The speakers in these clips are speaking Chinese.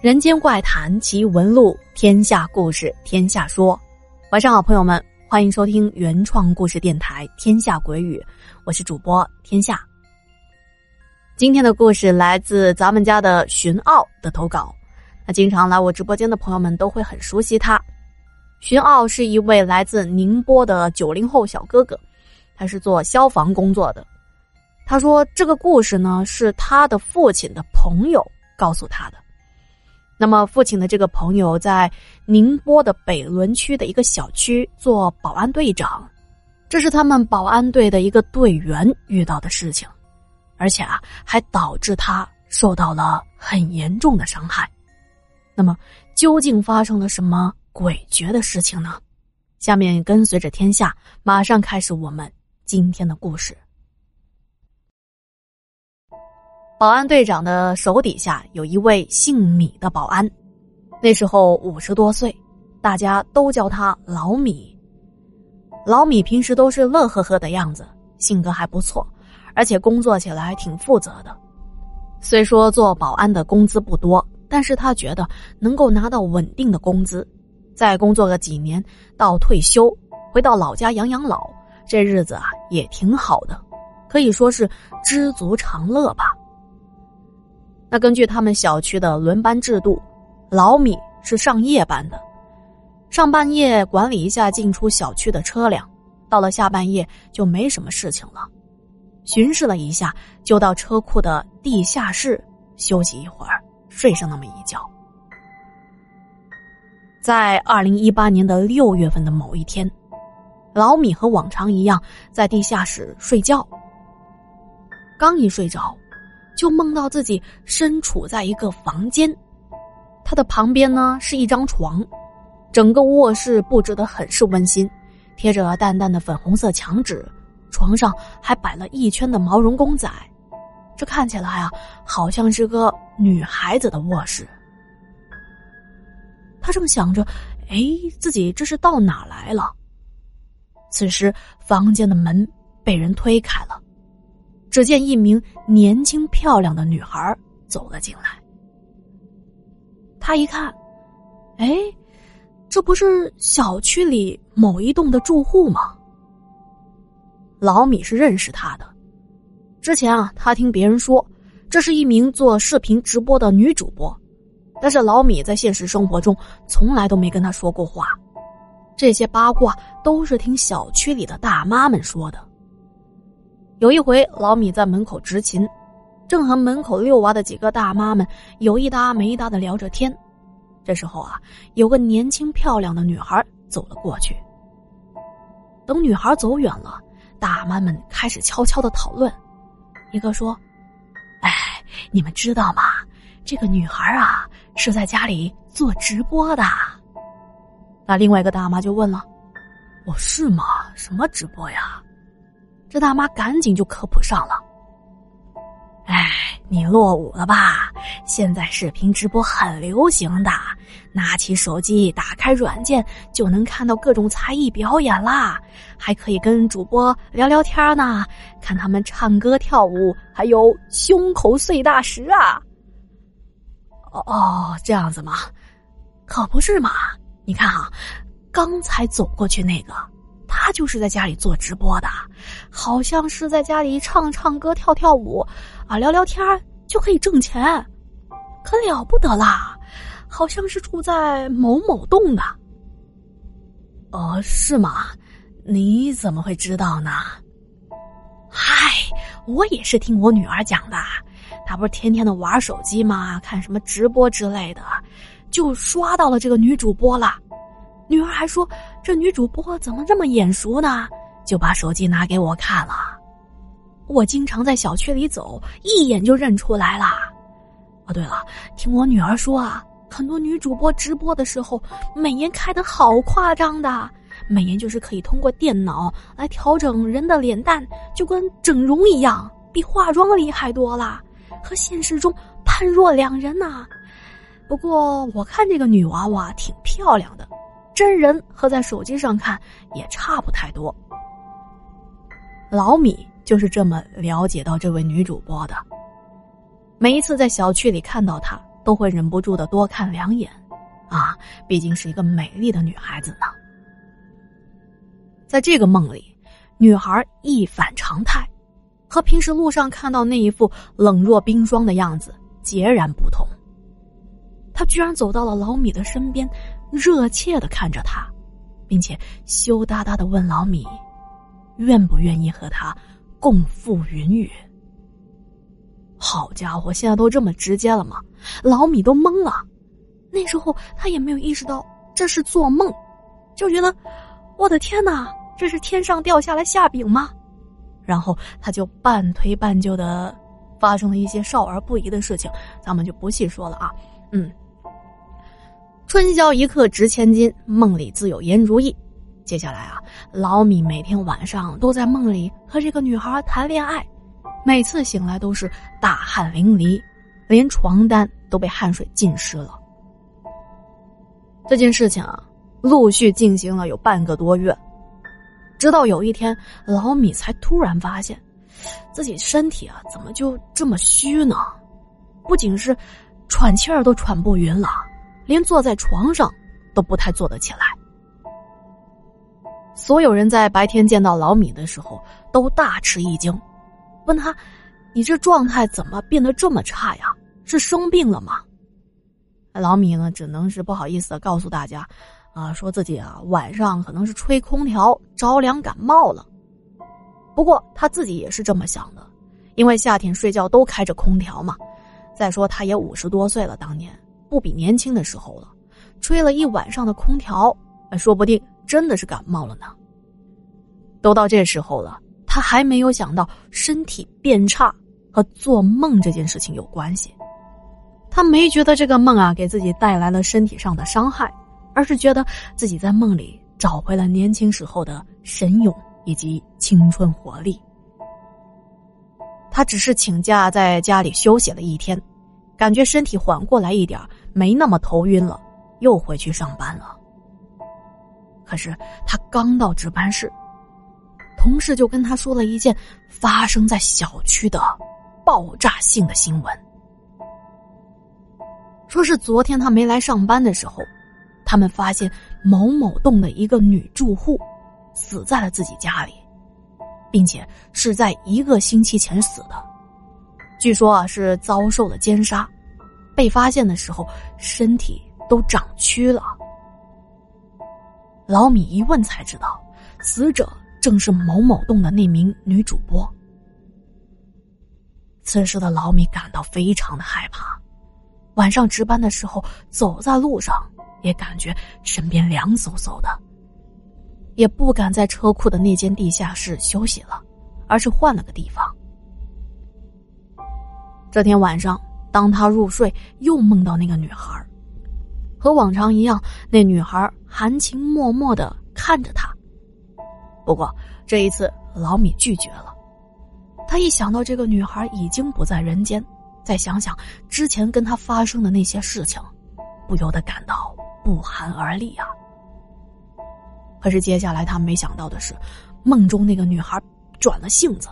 人间怪谈奇闻录，天下故事天下说。晚上好，朋友们，欢迎收听原创故事电台《天下鬼语》，我是主播天下。今天的故事来自咱们家的荀傲的投稿。那经常来我直播间的朋友们都会很熟悉他。荀傲是一位来自宁波的九零后小哥哥，他是做消防工作的。他说这个故事呢是他的父亲的朋友告诉他的。那么，父亲的这个朋友在宁波的北仑区的一个小区做保安队长，这是他们保安队的一个队员遇到的事情，而且啊，还导致他受到了很严重的伤害。那么，究竟发生了什么诡谲的事情呢？下面跟随着天下，马上开始我们今天的故事。保安队长的手底下有一位姓米的保安，那时候五十多岁，大家都叫他老米。老米平时都是乐呵呵的样子，性格还不错，而且工作起来挺负责的。虽说做保安的工资不多，但是他觉得能够拿到稳定的工资，再工作个几年到退休，回到老家养养老，这日子啊也挺好的，可以说是知足常乐吧。那根据他们小区的轮班制度，老米是上夜班的，上半夜管理一下进出小区的车辆，到了下半夜就没什么事情了，巡视了一下就到车库的地下室休息一会儿，睡上那么一觉。在二零一八年的六月份的某一天，老米和往常一样在地下室睡觉，刚一睡着。就梦到自己身处在一个房间，他的旁边呢是一张床，整个卧室布置的很是温馨，贴着淡淡的粉红色墙纸，床上还摆了一圈的毛绒公仔，这看起来啊好像是个女孩子的卧室。他正想着，哎，自己这是到哪来了？此时房间的门被人推开了。只见一名年轻漂亮的女孩走了进来。他一看，哎，这不是小区里某一栋的住户吗？老米是认识她的，之前啊，他听别人说这是一名做视频直播的女主播，但是老米在现实生活中从来都没跟她说过话，这些八卦都是听小区里的大妈们说的。有一回，老米在门口执勤，正和门口遛娃的几个大妈们有一搭没一搭的聊着天。这时候啊，有个年轻漂亮的女孩走了过去。等女孩走远了，大妈们开始悄悄的讨论。一个说：“哎，你们知道吗？这个女孩啊，是在家里做直播的。”那另外一个大妈就问了：“哦，是吗？什么直播呀？”这大妈赶紧就科普上了。哎，你落伍了吧？现在视频直播很流行的，拿起手机，打开软件，就能看到各种才艺表演啦，还可以跟主播聊聊天呢，看他们唱歌跳舞，还有胸口碎大石啊！哦哦，这样子吗？可不是嘛！你看啊，刚才走过去那个。他就是在家里做直播的，好像是在家里唱唱歌、跳跳舞，啊，聊聊天就可以挣钱，可了不得啦！好像是住在某某栋的。哦，是吗？你怎么会知道呢？嗨，我也是听我女儿讲的，她不是天天的玩手机吗？看什么直播之类的，就刷到了这个女主播了。女儿还说：“这女主播怎么这么眼熟呢？”就把手机拿给我看了。我经常在小区里走，一眼就认出来了。哦，对了，听我女儿说啊，很多女主播直播的时候，美颜开的好夸张的，美颜就是可以通过电脑来调整人的脸蛋，就跟整容一样，比化妆厉害多了，和现实中判若两人呐。不过我看这个女娃娃挺漂亮的。真人和在手机上看也差不太多。老米就是这么了解到这位女主播的。每一次在小区里看到她，都会忍不住的多看两眼，啊，毕竟是一个美丽的女孩子呢。在这个梦里，女孩一反常态，和平时路上看到那一副冷若冰霜的样子截然不同。她居然走到了老米的身边，热切的看着他，并且羞答答的问老米：“愿不愿意和他共赴云雨？”好家伙，现在都这么直接了吗？老米都懵了。那时候他也没有意识到这是做梦，就觉得我的天哪，这是天上掉下来馅饼吗？然后他就半推半就的发生了一些少儿不宜的事情，咱们就不细说了啊。嗯，春宵一刻值千金，梦里自有颜如意。接下来啊，老米每天晚上都在梦里和这个女孩谈恋爱。每次醒来都是大汗淋漓，连床单都被汗水浸湿了。这件事情啊，陆续进行了有半个多月，直到有一天，老米才突然发现，自己身体啊怎么就这么虚呢？不仅是喘气儿都喘不匀了，连坐在床上都不太坐得起来。所有人在白天见到老米的时候都大吃一惊。问他：“你这状态怎么变得这么差呀？是生病了吗？”老米呢，只能是不好意思的告诉大家：“啊，说自己啊晚上可能是吹空调着凉感冒了。不过他自己也是这么想的，因为夏天睡觉都开着空调嘛。再说他也五十多岁了，当年不比年轻的时候了，吹了一晚上的空调，说不定真的是感冒了呢。都到这时候了。”他还没有想到身体变差和做梦这件事情有关系，他没觉得这个梦啊给自己带来了身体上的伤害，而是觉得自己在梦里找回了年轻时候的神勇以及青春活力。他只是请假在家里休息了一天，感觉身体缓过来一点，没那么头晕了，又回去上班了。可是他刚到值班室。同事就跟他说了一件发生在小区的爆炸性的新闻，说是昨天他没来上班的时候，他们发现某某栋的一个女住户死在了自己家里，并且是在一个星期前死的，据说啊是遭受了奸杀，被发现的时候身体都长蛆了。老米一问才知道，死者。正是某某栋的那名女主播。此时的老米感到非常的害怕，晚上值班的时候走在路上也感觉身边凉飕飕的，也不敢在车库的那间地下室休息了，而是换了个地方。这天晚上，当他入睡，又梦到那个女孩，和往常一样，那女孩含情脉脉的看着他。不过这一次，老米拒绝了。他一想到这个女孩已经不在人间，再想想之前跟他发生的那些事情，不由得感到不寒而栗啊。可是接下来他没想到的是，梦中那个女孩转了性子，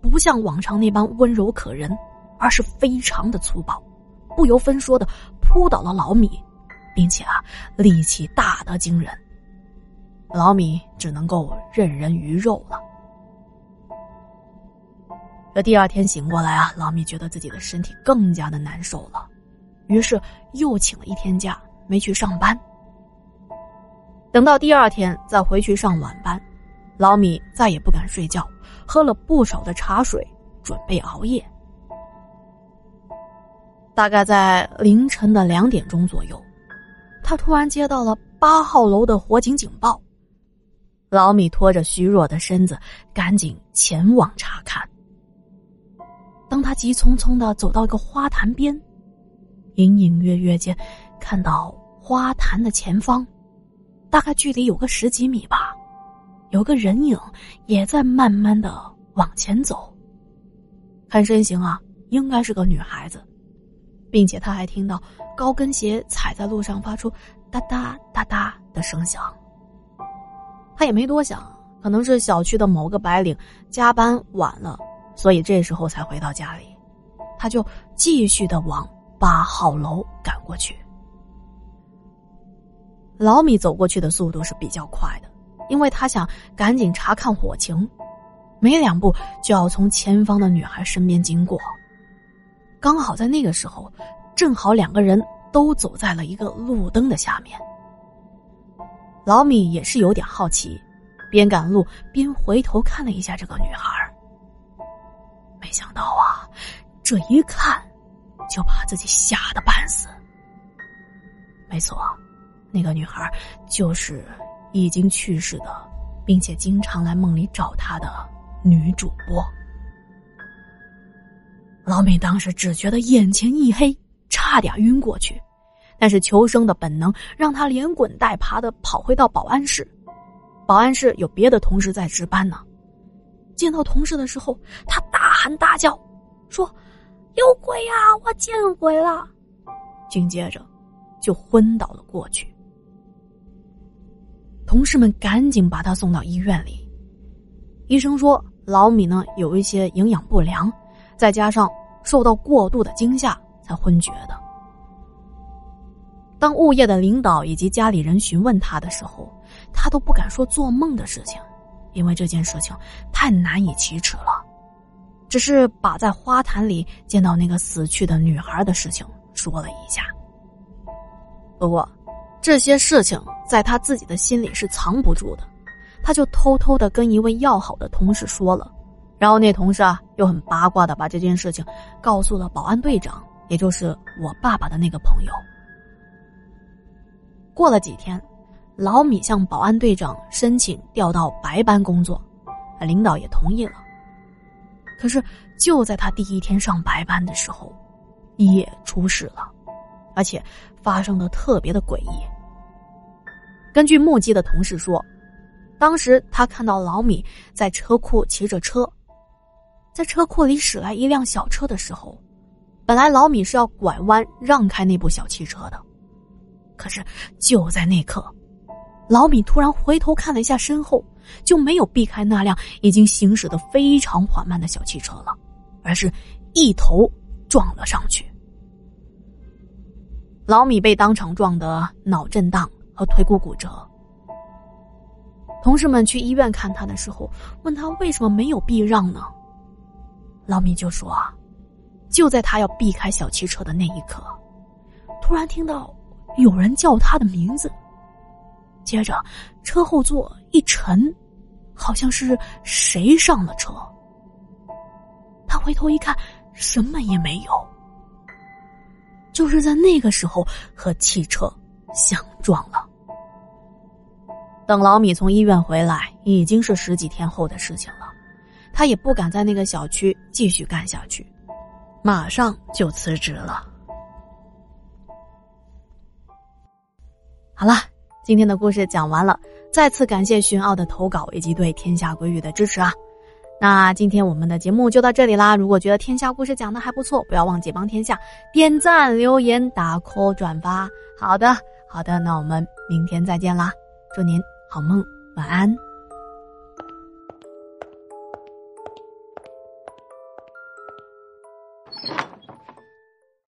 不像往常那般温柔可人，而是非常的粗暴，不由分说的扑倒了老米，并且啊，力气大得惊人。老米只能够任人鱼肉了。这第二天醒过来啊，老米觉得自己的身体更加的难受了，于是又请了一天假，没去上班。等到第二天再回去上晚班，老米再也不敢睡觉，喝了不少的茶水，准备熬夜。大概在凌晨的两点钟左右，他突然接到了八号楼的火警警报。老米拖着虚弱的身子，赶紧前往查看。当他急匆匆的走到一个花坛边，隐隐约约间看到花坛的前方，大概距离有个十几米吧，有个人影也在慢慢的往前走。看身形啊，应该是个女孩子，并且他还听到高跟鞋踩在路上发出哒哒哒哒的声响。他也没多想，可能是小区的某个白领加班晚了，所以这时候才回到家里。他就继续的往八号楼赶过去。老米走过去的速度是比较快的，因为他想赶紧查看火情，没两步就要从前方的女孩身边经过。刚好在那个时候，正好两个人都走在了一个路灯的下面。老米也是有点好奇，边赶路边回头看了一下这个女孩。没想到啊，这一看就把自己吓得半死。没错。那个女孩就是已经去世的，并且经常来梦里找他的女主播。老米当时只觉得眼前一黑，差点晕过去，但是求生的本能让他连滚带爬的跑回到保安室。保安室有别的同事在值班呢，见到同事的时候，他大喊大叫，说：“有鬼呀！我见鬼了！”紧接着就昏倒了过去。同事们赶紧把他送到医院里。医生说，老米呢有一些营养不良，再加上受到过度的惊吓才昏厥的。当物业的领导以及家里人询问他的时候，他都不敢说做梦的事情，因为这件事情太难以启齿了。只是把在花坛里见到那个死去的女孩的事情说了一下。不过。这些事情在他自己的心里是藏不住的，他就偷偷的跟一位要好的同事说了，然后那同事啊又很八卦的把这件事情告诉了保安队长，也就是我爸爸的那个朋友。过了几天，老米向保安队长申请调到白班工作，领导也同意了。可是就在他第一天上白班的时候，也出事了。而且发生的特别的诡异。根据目击的同事说，当时他看到老米在车库骑着车，在车库里驶来一辆小车的时候，本来老米是要拐弯让开那部小汽车的，可是就在那刻，老米突然回头看了一下身后，就没有避开那辆已经行驶的非常缓慢的小汽车了，而是一头撞了上去。老米被当场撞得脑震荡和腿骨骨折。同事们去医院看他的时候，问他为什么没有避让呢？老米就说：“，就在他要避开小汽车的那一刻，突然听到有人叫他的名字。接着，车后座一沉，好像是谁上了车。他回头一看，什么也没有。”就是在那个时候和汽车相撞了。等老米从医院回来，已经是十几天后的事情了。他也不敢在那个小区继续干下去，马上就辞职了。好了，今天的故事讲完了，再次感谢寻奥的投稿以及对天下归域的支持啊！那今天我们的节目就到这里啦！如果觉得天下故事讲的还不错，不要忘记帮天下点赞、留言、打 call、转发。好的，好的，那我们明天再见啦！祝您好梦，晚安。